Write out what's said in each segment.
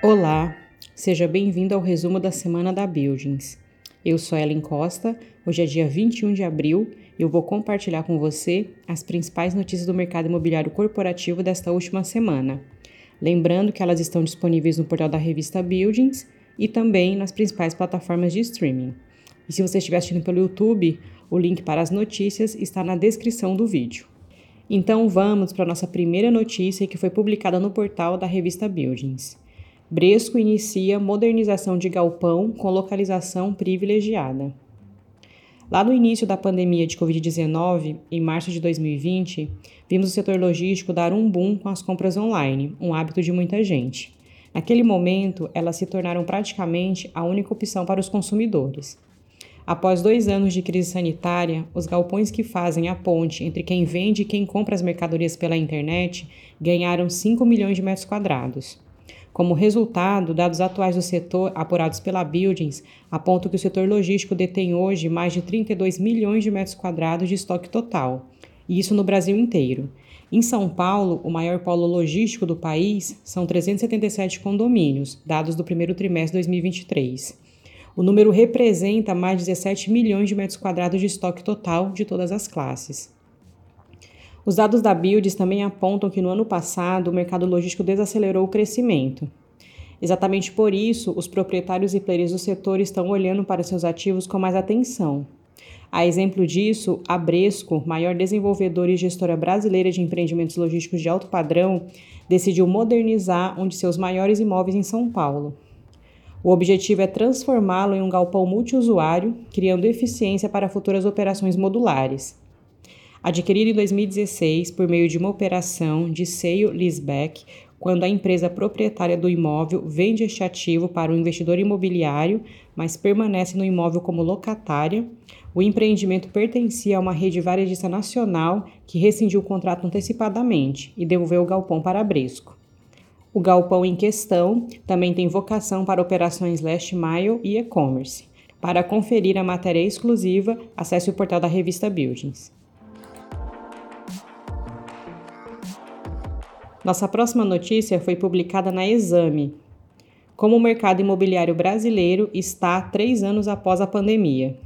Olá, seja bem-vindo ao resumo da semana da Buildings. Eu sou Ellen Costa, hoje é dia 21 de abril e eu vou compartilhar com você as principais notícias do mercado imobiliário corporativo desta última semana. Lembrando que elas estão disponíveis no portal da revista Buildings e também nas principais plataformas de streaming. E se você estiver assistindo pelo YouTube, o link para as notícias está na descrição do vídeo. Então vamos para a nossa primeira notícia que foi publicada no portal da revista Buildings. Bresco inicia modernização de galpão com localização privilegiada. Lá no início da pandemia de Covid-19, em março de 2020, vimos o setor logístico dar um boom com as compras online, um hábito de muita gente. Naquele momento, elas se tornaram praticamente a única opção para os consumidores. Após dois anos de crise sanitária, os galpões que fazem a ponte entre quem vende e quem compra as mercadorias pela internet ganharam 5 milhões de metros quadrados. Como resultado, dados atuais do setor, apurados pela Buildings, apontam que o setor logístico detém hoje mais de 32 milhões de metros quadrados de estoque total, e isso no Brasil inteiro. Em São Paulo, o maior polo logístico do país, são 377 condomínios, dados do primeiro trimestre de 2023. O número representa mais de 17 milhões de metros quadrados de estoque total de todas as classes. Os dados da Builds também apontam que no ano passado o mercado logístico desacelerou o crescimento. Exatamente por isso, os proprietários e players do setor estão olhando para seus ativos com mais atenção. A exemplo disso, a Bresco, maior desenvolvedora e gestora brasileira de empreendimentos logísticos de alto padrão, decidiu modernizar um de seus maiores imóveis em São Paulo. O objetivo é transformá-lo em um galpão multiusuário, criando eficiência para futuras operações modulares. Adquirido em 2016 por meio de uma operação de sale leaseback, quando a empresa proprietária do imóvel vende este ativo para um investidor imobiliário, mas permanece no imóvel como locatária, o empreendimento pertencia a uma rede varejista nacional que rescindiu o contrato antecipadamente e devolveu o galpão para a Bresco. O galpão em questão também tem vocação para operações last mile e e-commerce. Para conferir a matéria exclusiva, acesse o portal da revista Buildings. Nossa próxima notícia foi publicada na Exame. Como o mercado imobiliário brasileiro está três anos após a pandemia.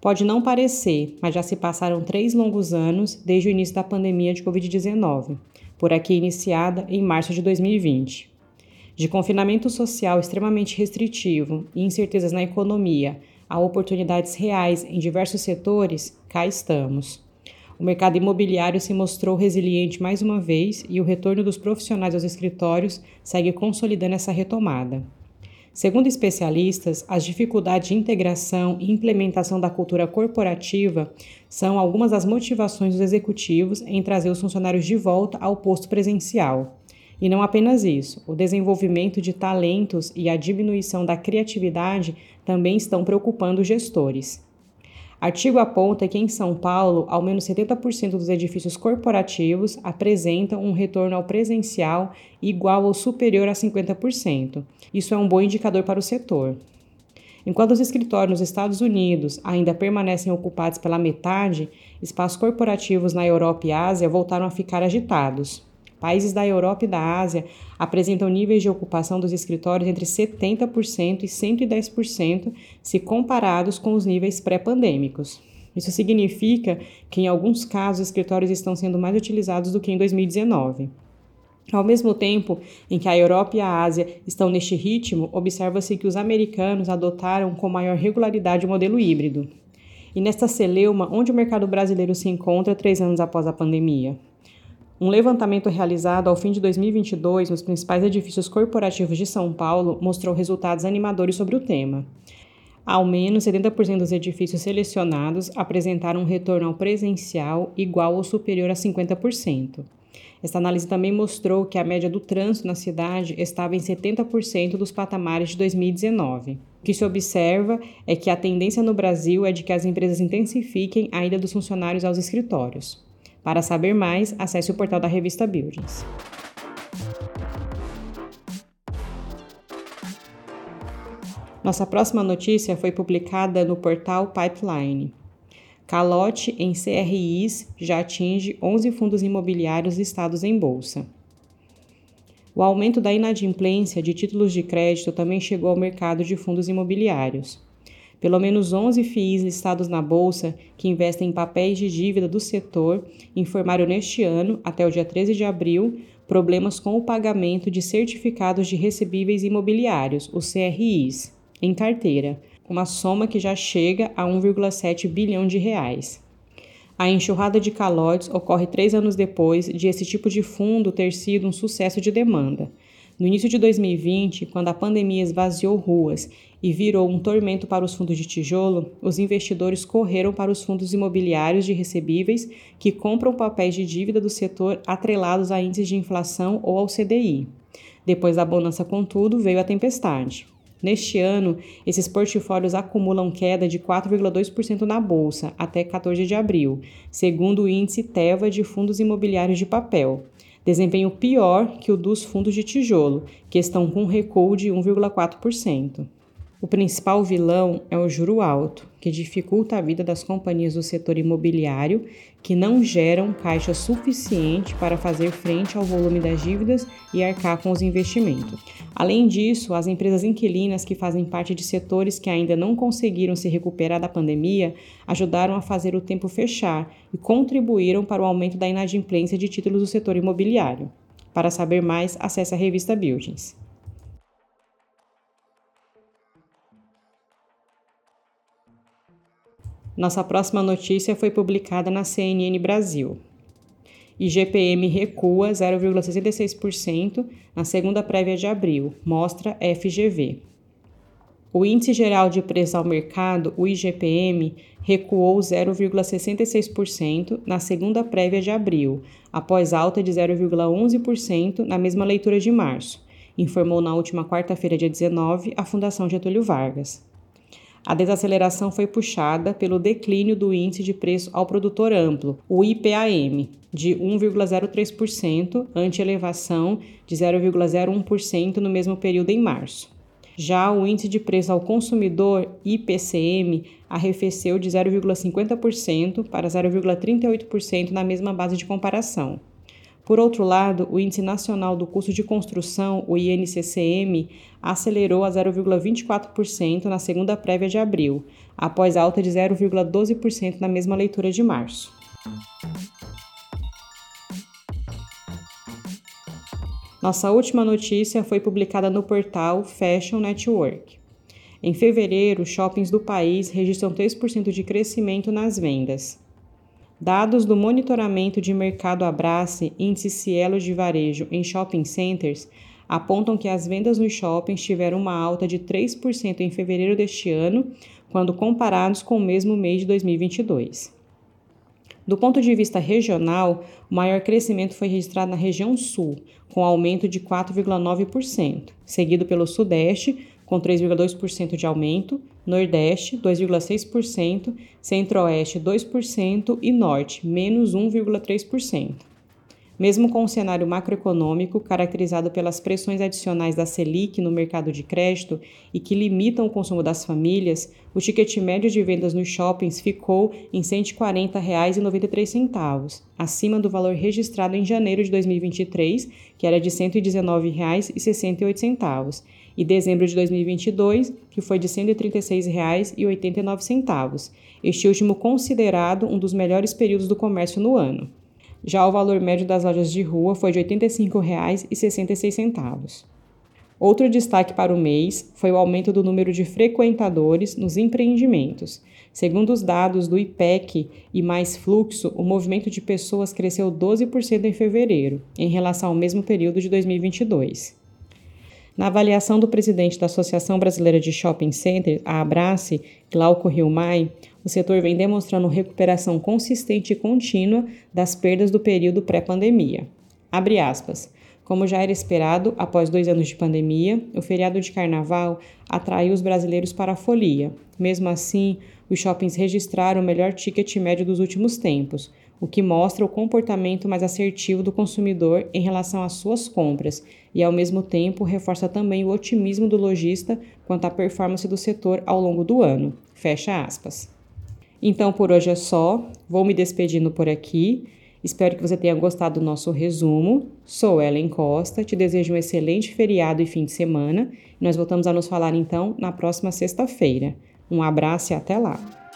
Pode não parecer, mas já se passaram três longos anos desde o início da pandemia de Covid-19, por aqui iniciada em março de 2020. De confinamento social extremamente restritivo e incertezas na economia a oportunidades reais em diversos setores, cá estamos. O mercado imobiliário se mostrou resiliente mais uma vez e o retorno dos profissionais aos escritórios segue consolidando essa retomada. Segundo especialistas, as dificuldades de integração e implementação da cultura corporativa são algumas das motivações dos executivos em trazer os funcionários de volta ao posto presencial. E não apenas isso, o desenvolvimento de talentos e a diminuição da criatividade também estão preocupando os gestores. Artigo aponta que em São Paulo, ao menos 70% dos edifícios corporativos apresentam um retorno ao presencial igual ou superior a 50%. Isso é um bom indicador para o setor. Enquanto os escritórios nos Estados Unidos ainda permanecem ocupados pela metade, espaços corporativos na Europa e Ásia voltaram a ficar agitados. Países da Europa e da Ásia apresentam níveis de ocupação dos escritórios entre 70% e 110% se comparados com os níveis pré-pandêmicos. Isso significa que, em alguns casos, os escritórios estão sendo mais utilizados do que em 2019. Ao mesmo tempo em que a Europa e a Ásia estão neste ritmo, observa-se que os americanos adotaram com maior regularidade o modelo híbrido. E nesta celeuma, onde o mercado brasileiro se encontra três anos após a pandemia? Um levantamento realizado ao fim de 2022 nos principais edifícios corporativos de São Paulo mostrou resultados animadores sobre o tema. Ao menos 70% dos edifícios selecionados apresentaram um retorno ao presencial igual ou superior a 50%. Esta análise também mostrou que a média do trânsito na cidade estava em 70% dos patamares de 2019. O que se observa é que a tendência no Brasil é de que as empresas intensifiquem a ida dos funcionários aos escritórios. Para saber mais, acesse o portal da revista Buildings. Nossa próxima notícia foi publicada no portal Pipeline. Calote em CRIs já atinge 11 fundos imobiliários listados em bolsa. O aumento da inadimplência de títulos de crédito também chegou ao mercado de fundos imobiliários. Pelo menos 11 FIIs listados na Bolsa, que investem em papéis de dívida do setor, informaram neste ano, até o dia 13 de abril, problemas com o pagamento de certificados de recebíveis imobiliários, os CRIs, em carteira, uma soma que já chega a 1,7 bilhão de reais. A enxurrada de calotes ocorre três anos depois de esse tipo de fundo ter sido um sucesso de demanda. No início de 2020, quando a pandemia esvaziou ruas e virou um tormento para os fundos de tijolo, os investidores correram para os fundos imobiliários de recebíveis que compram papéis de dívida do setor atrelados a índices de inflação ou ao CDI. Depois da bonança, contudo, veio a tempestade. Neste ano, esses portfólios acumulam queda de 4,2% na bolsa até 14 de abril, segundo o índice Teva de fundos imobiliários de papel. Desempenho pior que o dos fundos de tijolo, que estão com recuo de 1,4%. O principal vilão é o juro alto, que dificulta a vida das companhias do setor imobiliário que não geram caixa suficiente para fazer frente ao volume das dívidas e arcar com os investimentos. Além disso, as empresas inquilinas que fazem parte de setores que ainda não conseguiram se recuperar da pandemia ajudaram a fazer o tempo fechar e contribuíram para o aumento da inadimplência de títulos do setor imobiliário. Para saber mais, acesse a revista Buildings. Nossa próxima notícia foi publicada na CNN Brasil. IGPM recua 0,66% na segunda prévia de abril, mostra FGV. O Índice Geral de Preços ao Mercado, o IGPM, recuou 0,66% na segunda prévia de abril, após alta de 0,11% na mesma leitura de março, informou na última quarta-feira, dia 19, a Fundação Getúlio Vargas. A desaceleração foi puxada pelo declínio do índice de preço ao produtor amplo, o IPAM, de 1,03%, ante elevação de 0,01% no mesmo período em março. Já o índice de preço ao consumidor, IPCM, arrefeceu de 0,50% para 0,38% na mesma base de comparação. Por outro lado, o Índice Nacional do Custo de Construção, o INCCM, acelerou a 0,24% na segunda prévia de abril, após alta de 0,12% na mesma leitura de março. Nossa última notícia foi publicada no portal Fashion Network. Em fevereiro, shoppings do país registram 3% de crescimento nas vendas. Dados do monitoramento de mercado Abrace, índice Cielo de varejo em shopping centers, apontam que as vendas nos shoppings tiveram uma alta de 3% em fevereiro deste ano, quando comparados com o mesmo mês de 2022. Do ponto de vista regional, o maior crescimento foi registrado na região sul, com aumento de 4,9%, seguido pelo Sudeste, com 3,2% de aumento, Nordeste, 2,6%, Centro-Oeste, 2% e Norte, menos 1,3%. Mesmo com o cenário macroeconômico caracterizado pelas pressões adicionais da Selic no mercado de crédito e que limitam o consumo das famílias, o ticket médio de vendas nos shoppings ficou em R$ 140,93, acima do valor registrado em janeiro de 2023, que era de R$ 119,68, e dezembro de 2022, que foi de R$ 136,89, este último considerado um dos melhores períodos do comércio no ano. Já o valor médio das lojas de rua foi de R$ 85,66. Outro destaque para o mês foi o aumento do número de frequentadores nos empreendimentos. Segundo os dados do IPEC e Mais Fluxo, o movimento de pessoas cresceu 12% em fevereiro, em relação ao mesmo período de 2022. Na avaliação do presidente da Associação Brasileira de Shopping Centers, a Abrace, Glauco Rilmai, o setor vem demonstrando recuperação consistente e contínua das perdas do período pré-pandemia. Abre aspas. Como já era esperado, após dois anos de pandemia, o feriado de carnaval atraiu os brasileiros para a folia. Mesmo assim, os shoppings registraram o melhor ticket médio dos últimos tempos, o que mostra o comportamento mais assertivo do consumidor em relação às suas compras e, ao mesmo tempo, reforça também o otimismo do lojista quanto à performance do setor ao longo do ano. Fecha aspas. Então, por hoje é só. Vou me despedindo por aqui. Espero que você tenha gostado do nosso resumo. Sou Ellen Costa, te desejo um excelente feriado e fim de semana. Nós voltamos a nos falar então na próxima sexta-feira. Um abraço e até lá!